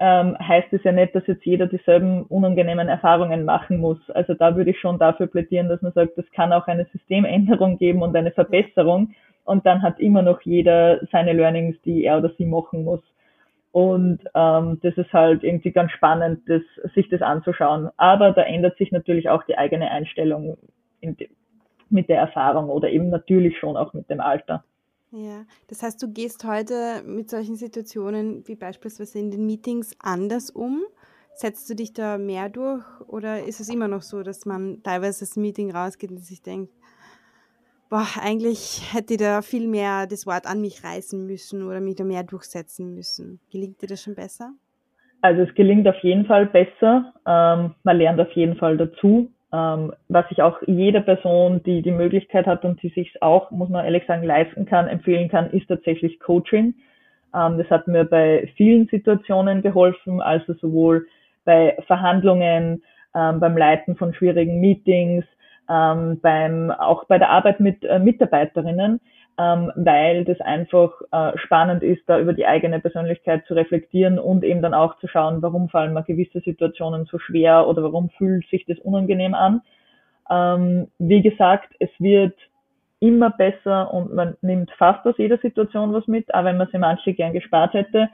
ähm, heißt es ja nicht, dass jetzt jeder dieselben unangenehmen Erfahrungen machen muss. Also da würde ich schon dafür plädieren, dass man sagt, es kann auch eine Systemänderung geben und eine Verbesserung und dann hat immer noch jeder seine Learnings, die er oder sie machen muss. Und ähm, das ist halt irgendwie ganz spannend, das, sich das anzuschauen. Aber da ändert sich natürlich auch die eigene Einstellung die, mit der Erfahrung oder eben natürlich schon auch mit dem Alter. Ja, das heißt, du gehst heute mit solchen Situationen wie beispielsweise in den Meetings anders um? Setzt du dich da mehr durch oder ist es immer noch so, dass man teilweise das Meeting rausgeht und sich denkt, boah, eigentlich hätte ich da viel mehr das Wort an mich reißen müssen oder mich da mehr durchsetzen müssen. Gelingt dir das schon besser? Also es gelingt auf jeden Fall besser. Ähm, man lernt auf jeden Fall dazu. Ähm, was ich auch jeder Person, die die Möglichkeit hat und die sich auch, muss man ehrlich sagen, leisten kann, empfehlen kann, ist tatsächlich Coaching. Ähm, das hat mir bei vielen Situationen geholfen, also sowohl bei Verhandlungen, ähm, beim Leiten von schwierigen Meetings, ähm, beim, auch bei der Arbeit mit äh, Mitarbeiterinnen ähm, weil das einfach äh, spannend ist, da über die eigene Persönlichkeit zu reflektieren und eben dann auch zu schauen, warum fallen mir gewisse Situationen so schwer oder warum fühlt sich das unangenehm an. Ähm, wie gesagt, es wird immer besser und man nimmt fast aus jeder Situation was mit, auch wenn man sie manche gern gespart hätte.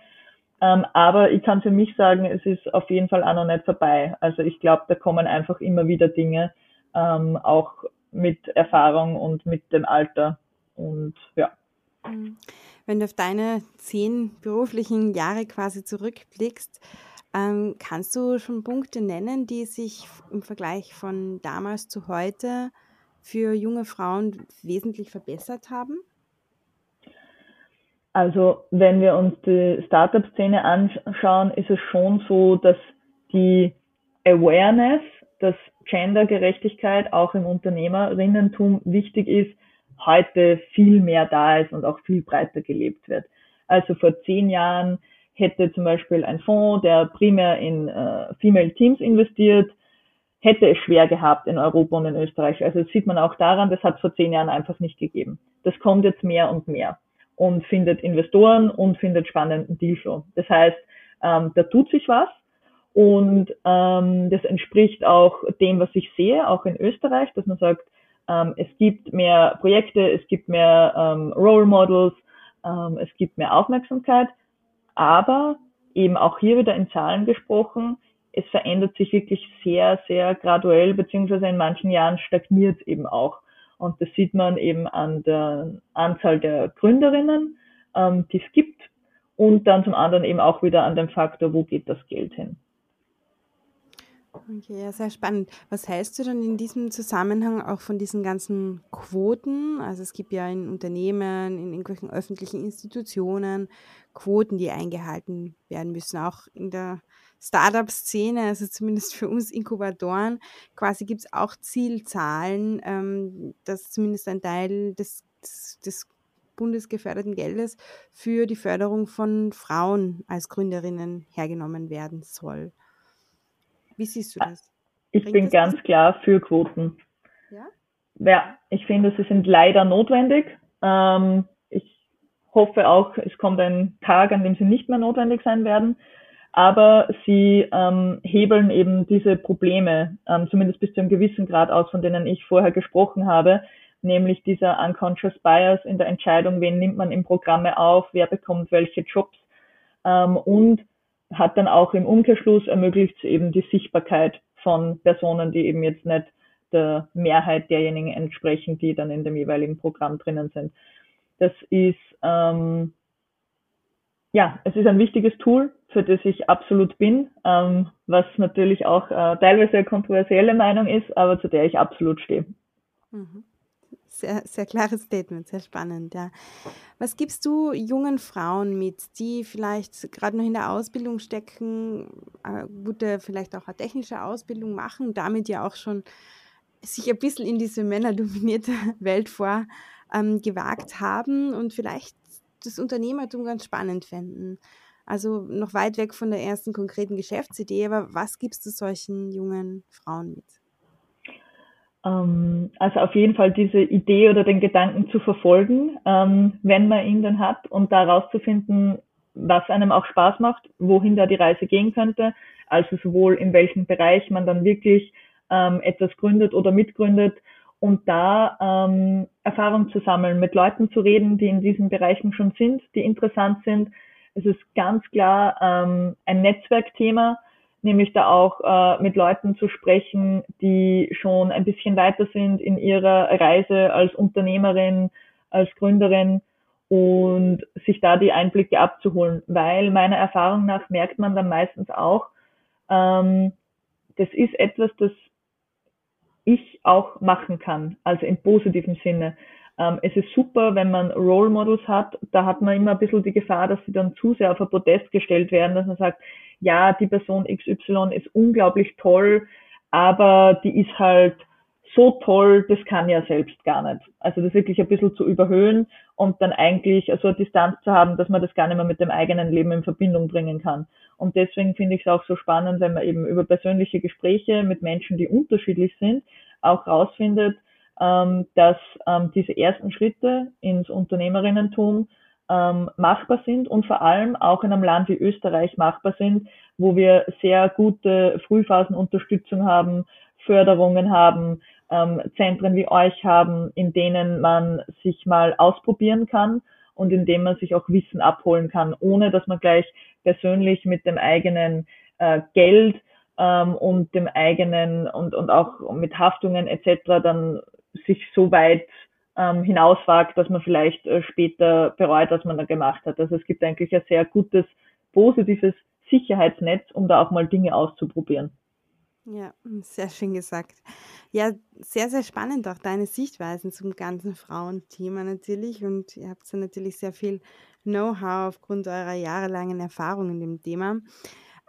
Ähm, aber ich kann für mich sagen, es ist auf jeden Fall auch noch nicht vorbei. Also ich glaube, da kommen einfach immer wieder Dinge, ähm, auch mit Erfahrung und mit dem Alter, und ja. Mhm. Wenn du auf deine zehn beruflichen Jahre quasi zurückblickst, ähm, kannst du schon Punkte nennen, die sich im Vergleich von damals zu heute für junge Frauen wesentlich verbessert haben? Also wenn wir uns die Startup-Szene anschauen, ist es schon so, dass die Awareness, dass Gendergerechtigkeit auch im Unternehmerinnentum wichtig ist, heute viel mehr da ist und auch viel breiter gelebt wird. Also vor zehn Jahren hätte zum Beispiel ein Fonds, der primär in äh, Female Teams investiert, hätte es schwer gehabt in Europa und in Österreich. Also das sieht man auch daran, das hat es vor zehn Jahren einfach nicht gegeben. Das kommt jetzt mehr und mehr und findet Investoren und findet spannenden Dealflow. Das heißt, ähm, da tut sich was und ähm, das entspricht auch dem, was ich sehe, auch in Österreich, dass man sagt, ähm, es gibt mehr Projekte, es gibt mehr ähm, Role Models, ähm, es gibt mehr Aufmerksamkeit, aber eben auch hier wieder in Zahlen gesprochen, es verändert sich wirklich sehr, sehr graduell, beziehungsweise in manchen Jahren stagniert eben auch. Und das sieht man eben an der Anzahl der Gründerinnen, ähm, die es gibt, und dann zum anderen eben auch wieder an dem Faktor, wo geht das Geld hin. Okay, ja, sehr spannend. Was hältst du dann in diesem Zusammenhang auch von diesen ganzen Quoten? Also es gibt ja in Unternehmen, in irgendwelchen öffentlichen Institutionen Quoten, die eingehalten werden müssen, auch in der Startup-Szene, also zumindest für uns Inkubatoren, quasi gibt es auch Zielzahlen, ähm, dass zumindest ein Teil des, des bundesgeförderten Geldes für die Förderung von Frauen als Gründerinnen hergenommen werden soll. Wie siehst du das? Ich Bringt bin ganz was? klar für Quoten. Ja? Ja, ich finde, sie sind leider notwendig. Ähm, ich hoffe auch, es kommt ein Tag, an dem sie nicht mehr notwendig sein werden. Aber sie ähm, hebeln eben diese Probleme, ähm, zumindest bis zu einem gewissen Grad aus, von denen ich vorher gesprochen habe, nämlich dieser unconscious bias in der Entscheidung, wen nimmt man in Programme auf, wer bekommt welche Jobs ähm, und hat dann auch im Umkehrschluss ermöglicht eben die Sichtbarkeit von Personen, die eben jetzt nicht der Mehrheit derjenigen entsprechen, die dann in dem jeweiligen Programm drinnen sind. Das ist ähm, ja, es ist ein wichtiges Tool, für das ich absolut bin, ähm, was natürlich auch äh, teilweise eine kontroversielle Meinung ist, aber zu der ich absolut stehe. Mhm. Sehr, sehr klares Statement, sehr spannend, ja. Was gibst du jungen Frauen mit, die vielleicht gerade noch in der Ausbildung stecken, äh, gute, vielleicht auch eine technische Ausbildung machen, damit ja auch schon sich ein bisschen in diese männerdominierte Welt vor ähm, gewagt haben und vielleicht das Unternehmertum ganz spannend fänden? Also noch weit weg von der ersten konkreten Geschäftsidee, aber was gibst du solchen jungen Frauen mit? Ähm, also auf jeden Fall diese Idee oder den Gedanken zu verfolgen, ähm, wenn man ihn dann hat und da rauszufinden, was einem auch Spaß macht, wohin da die Reise gehen könnte, also sowohl in welchem Bereich man dann wirklich ähm, etwas gründet oder mitgründet und da Erfahrung zu sammeln, mit Leuten zu reden, die in diesen Bereichen schon sind, die interessant sind. Es ist ganz klar ein Netzwerkthema nämlich da auch äh, mit Leuten zu sprechen, die schon ein bisschen weiter sind in ihrer Reise als Unternehmerin, als Gründerin und sich da die Einblicke abzuholen, weil meiner Erfahrung nach merkt man dann meistens auch, ähm, das ist etwas, das ich auch machen kann, also im positiven Sinne. Ähm, es ist super, wenn man Role Models hat, da hat man immer ein bisschen die Gefahr, dass sie dann zu sehr auf ein Podest gestellt werden, dass man sagt, ja, die Person XY ist unglaublich toll, aber die ist halt so toll, das kann ja selbst gar nicht. Also das wirklich ein bisschen zu überhöhen und dann eigentlich so eine Distanz zu haben, dass man das gar nicht mehr mit dem eigenen Leben in Verbindung bringen kann. Und deswegen finde ich es auch so spannend, wenn man eben über persönliche Gespräche mit Menschen, die unterschiedlich sind, auch rausfindet, ähm, dass ähm, diese ersten Schritte ins Unternehmerinnentum ähm, machbar sind und vor allem auch in einem Land wie Österreich machbar sind, wo wir sehr gute Frühphasenunterstützung haben, Förderungen haben, ähm, Zentren wie euch haben, in denen man sich mal ausprobieren kann und in denen man sich auch Wissen abholen kann, ohne dass man gleich persönlich mit dem eigenen äh, Geld ähm, und dem eigenen und, und auch mit Haftungen etc. dann sich so weit ähm, hinauswagt, dass man vielleicht äh, später bereut, was man da gemacht hat. Also es gibt eigentlich ein sehr gutes, positives Sicherheitsnetz, um da auch mal Dinge auszuprobieren. Ja, sehr schön gesagt. Ja, sehr, sehr spannend auch deine Sichtweisen zum ganzen Frauenthema natürlich. Und ihr habt ja natürlich sehr viel Know-how, aufgrund eurer jahrelangen Erfahrung in dem Thema.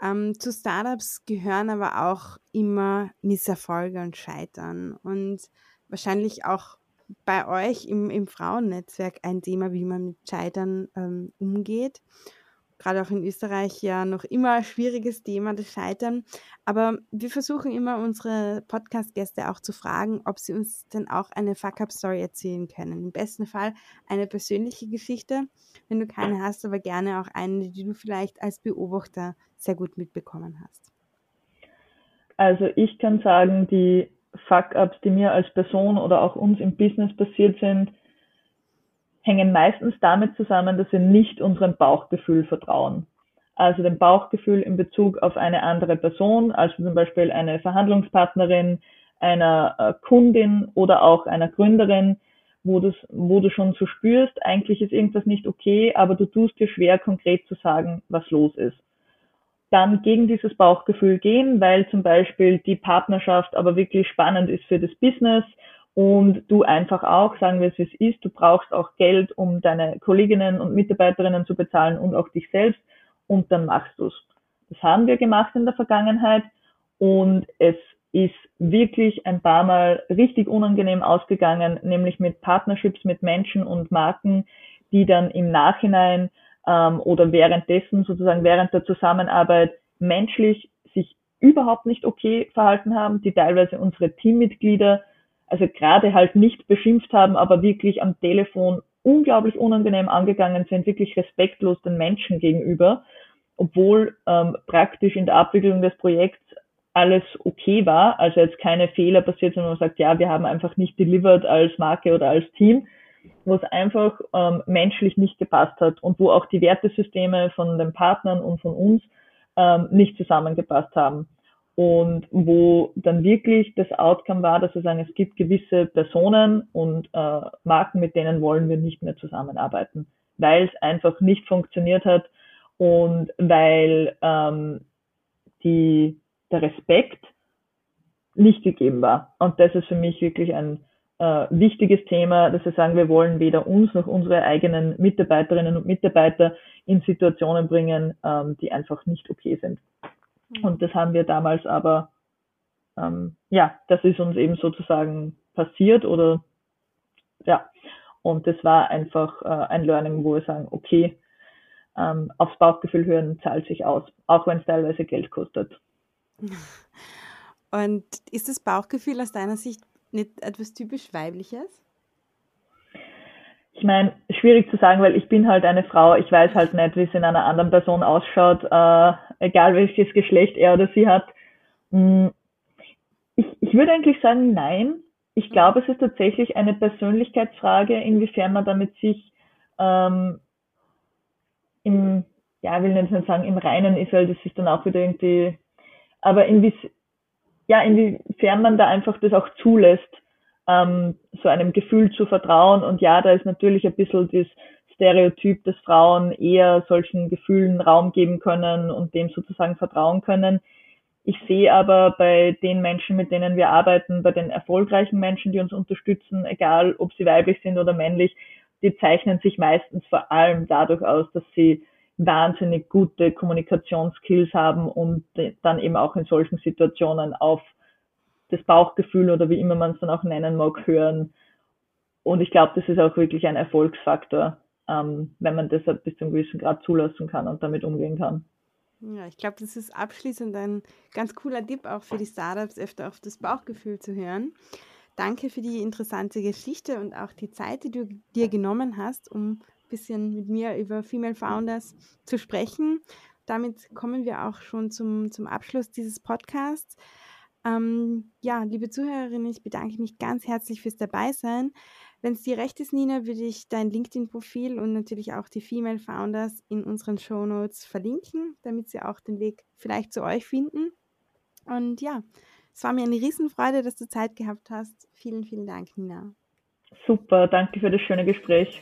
Ähm, zu Startups gehören aber auch immer Misserfolge und Scheitern und wahrscheinlich auch bei euch im, im Frauennetzwerk ein Thema, wie man mit Scheitern ähm, umgeht gerade auch in Österreich ja noch immer ein schwieriges Thema, das Scheitern. Aber wir versuchen immer unsere Podcast-Gäste auch zu fragen, ob sie uns denn auch eine Fuck-Up-Story erzählen können. Im besten Fall eine persönliche Geschichte, wenn du keine hast, aber gerne auch eine, die du vielleicht als Beobachter sehr gut mitbekommen hast. Also ich kann sagen, die Fuck-Ups, die mir als Person oder auch uns im Business passiert sind, hängen meistens damit zusammen, dass wir nicht unserem Bauchgefühl vertrauen. Also dem Bauchgefühl in Bezug auf eine andere Person, also zum Beispiel eine Verhandlungspartnerin, einer äh, Kundin oder auch einer Gründerin, wo, das, wo du schon so spürst, eigentlich ist irgendwas nicht okay, aber du tust dir schwer, konkret zu sagen, was los ist. Dann gegen dieses Bauchgefühl gehen, weil zum Beispiel die Partnerschaft aber wirklich spannend ist für das Business und du einfach auch, sagen wir es wie es ist, du brauchst auch Geld, um deine Kolleginnen und Mitarbeiterinnen zu bezahlen und auch dich selbst und dann machst du es. Das haben wir gemacht in der Vergangenheit und es ist wirklich ein paar Mal richtig unangenehm ausgegangen, nämlich mit Partnerships mit Menschen und Marken, die dann im Nachhinein ähm, oder währenddessen, sozusagen während der Zusammenarbeit menschlich sich überhaupt nicht okay verhalten haben, die teilweise unsere Teammitglieder also gerade halt nicht beschimpft haben, aber wirklich am Telefon unglaublich unangenehm angegangen sind, wirklich respektlos den Menschen gegenüber, obwohl ähm, praktisch in der Abwicklung des Projekts alles okay war, also jetzt keine Fehler passiert, sondern man sagt, ja, wir haben einfach nicht delivered als Marke oder als Team, wo es einfach ähm, menschlich nicht gepasst hat und wo auch die Wertesysteme von den Partnern und von uns ähm, nicht zusammengepasst haben und wo dann wirklich das Outcome war, dass wir sagen, es gibt gewisse Personen und äh, Marken, mit denen wollen wir nicht mehr zusammenarbeiten, weil es einfach nicht funktioniert hat und weil ähm, die, der Respekt nicht gegeben war. Und das ist für mich wirklich ein äh, wichtiges Thema, dass wir sagen, wir wollen weder uns noch unsere eigenen Mitarbeiterinnen und Mitarbeiter in Situationen bringen, ähm, die einfach nicht okay sind. Mhm. Und das haben wir damals aber, ähm, ja, das ist uns eben sozusagen passiert oder ja, und das war einfach äh, ein Learning, wo wir sagen, okay, ähm, aufs Bauchgefühl hören zahlt sich aus, auch wenn es teilweise Geld kostet. Und ist das Bauchgefühl aus deiner Sicht nicht etwas typisch Weibliches? ich meine, schwierig zu sagen, weil ich bin halt eine Frau, ich weiß halt nicht, wie es in einer anderen Person ausschaut, äh, egal welches Geschlecht er oder sie hat. Hm, ich, ich würde eigentlich sagen, nein. Ich glaube, es ist tatsächlich eine Persönlichkeitsfrage, inwiefern man damit sich ähm, im, ja, ich will nicht sagen, im Reinen ist, weil das ist dann auch wieder irgendwie, aber inwie, ja, inwiefern man da einfach das auch zulässt ähm, so einem Gefühl zu vertrauen. Und ja, da ist natürlich ein bisschen das Stereotyp, dass Frauen eher solchen Gefühlen Raum geben können und dem sozusagen vertrauen können. Ich sehe aber bei den Menschen, mit denen wir arbeiten, bei den erfolgreichen Menschen, die uns unterstützen, egal ob sie weiblich sind oder männlich, die zeichnen sich meistens vor allem dadurch aus, dass sie wahnsinnig gute Kommunikationsskills haben und dann eben auch in solchen Situationen auf das Bauchgefühl oder wie immer man es dann auch nennen mag, hören. Und ich glaube, das ist auch wirklich ein Erfolgsfaktor, ähm, wenn man das bis zu einem gewissen Grad zulassen kann und damit umgehen kann. Ja, ich glaube, das ist abschließend ein ganz cooler Tipp auch für die Startups, öfter auf das Bauchgefühl zu hören. Danke für die interessante Geschichte und auch die Zeit, die du dir genommen hast, um bisschen mit mir über Female Founders zu sprechen. Damit kommen wir auch schon zum, zum Abschluss dieses Podcasts. Ähm, ja, liebe Zuhörerinnen, ich bedanke mich ganz herzlich fürs Dabeisein. Wenn es dir recht ist, Nina, würde ich dein LinkedIn-Profil und natürlich auch die Female Founders in unseren Show Notes verlinken, damit sie auch den Weg vielleicht zu euch finden. Und ja, es war mir eine Riesenfreude, dass du Zeit gehabt hast. Vielen, vielen Dank, Nina. Super, danke für das schöne Gespräch.